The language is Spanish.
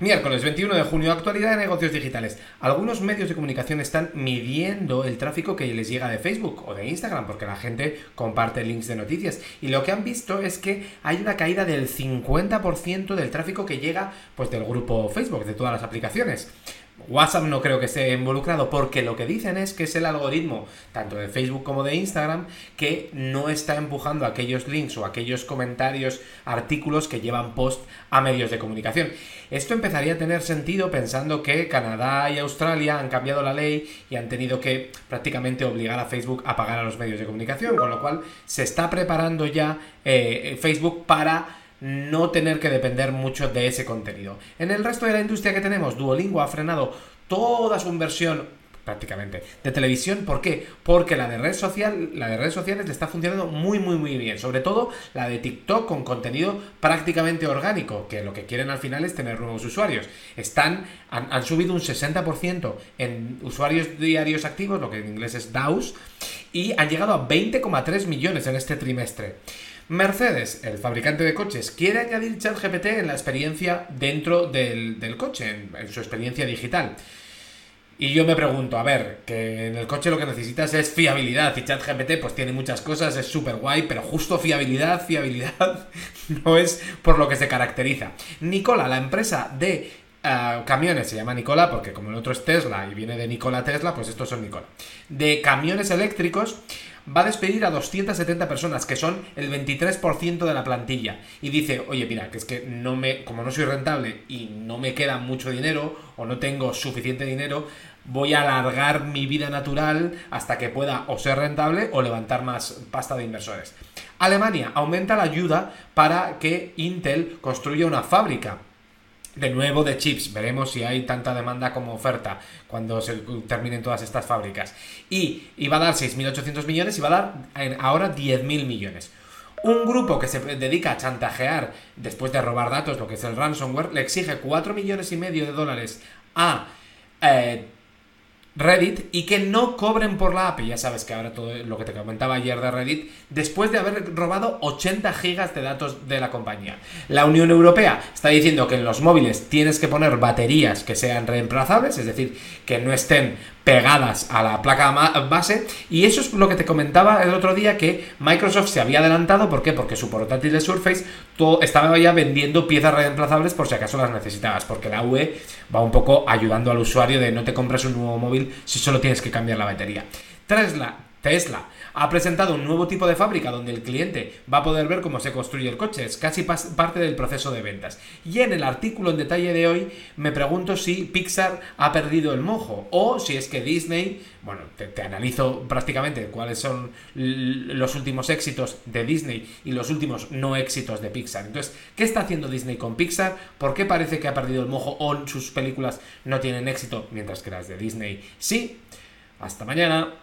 Miércoles 21 de junio, actualidad de negocios digitales. Algunos medios de comunicación están midiendo el tráfico que les llega de Facebook o de Instagram, porque la gente comparte links de noticias. Y lo que han visto es que hay una caída del 50% del tráfico que llega pues, del grupo Facebook, de todas las aplicaciones. WhatsApp no creo que esté involucrado porque lo que dicen es que es el algoritmo, tanto de Facebook como de Instagram, que no está empujando aquellos links o aquellos comentarios, artículos que llevan post a medios de comunicación. Esto empezaría a tener sentido pensando que Canadá y Australia han cambiado la ley y han tenido que prácticamente obligar a Facebook a pagar a los medios de comunicación, con lo cual se está preparando ya eh, Facebook para no tener que depender mucho de ese contenido. En el resto de la industria que tenemos, Duolingo ha frenado toda su inversión prácticamente de televisión, ¿por qué? Porque la de red social, la de redes sociales le está funcionando muy muy muy bien, sobre todo la de TikTok con contenido prácticamente orgánico, que lo que quieren al final es tener nuevos usuarios. Están han, han subido un 60% en usuarios diarios activos, lo que en inglés es DAUs, y han llegado a 20,3 millones en este trimestre. Mercedes, el fabricante de coches, quiere añadir ChatGPT en la experiencia dentro del, coche, en, su experiencia digital. Y yo me pregunto, a ver, que en el coche lo que necesitas es fiabilidad y ChatGPT pues tiene muchas cosas, es súper guay, pero justo fiabilidad, fiabilidad no es por lo que se caracteriza. Nicola, la empresa de eh, camiones, se llama Nicola porque como el otro es Tesla y viene de Nicola Tesla, pues estos son Nicola. De camiones eléctricos va a despedir a 270 personas, que son el 23% de la plantilla. Y dice, oye, mira, que es que no me, como no soy rentable y no me queda mucho dinero o no tengo suficiente dinero, voy a alargar mi vida natural hasta que pueda o ser rentable o levantar más pasta de inversores. Alemania aumenta la ayuda para que Intel construya una fábrica de nuevo de chips. Veremos si hay tanta demanda como oferta cuando se terminen todas estas fábricas. Y iba a dar 6.800 millones y va a dar ahora 10.000 millones. Un grupo que se dedica a chantajear después de robar datos, lo que es el ransomware, le exige 4 millones y medio de dólares a eh, Reddit y que no cobren por la API. Ya sabes que ahora todo lo que te comentaba ayer de Reddit, después de haber robado 80 gigas de datos de la compañía. La Unión Europea está diciendo que en los móviles tienes que poner baterías que sean reemplazables, es decir, que no estén pegadas a la placa base y eso es lo que te comentaba el otro día que Microsoft se había adelantado, ¿por qué? Porque su portátil de Surface todo, estaba ya vendiendo piezas reemplazables por si acaso las necesitabas, porque la UE va un poco ayudando al usuario de no te compres un nuevo móvil si solo tienes que cambiar la batería. Tesla, Tesla ha presentado un nuevo tipo de fábrica donde el cliente va a poder ver cómo se construye el coche. Es casi parte del proceso de ventas. Y en el artículo en detalle de hoy me pregunto si Pixar ha perdido el mojo o si es que Disney, bueno, te, analizo prácticamente cuáles son los últimos éxitos de Disney y los últimos no éxitos de Pixar. Entonces, ¿qué está haciendo Disney con Pixar? ¿Por qué parece que ha perdido el mojo o sus películas no tienen éxito mientras que las de Disney sí? Hasta mañana.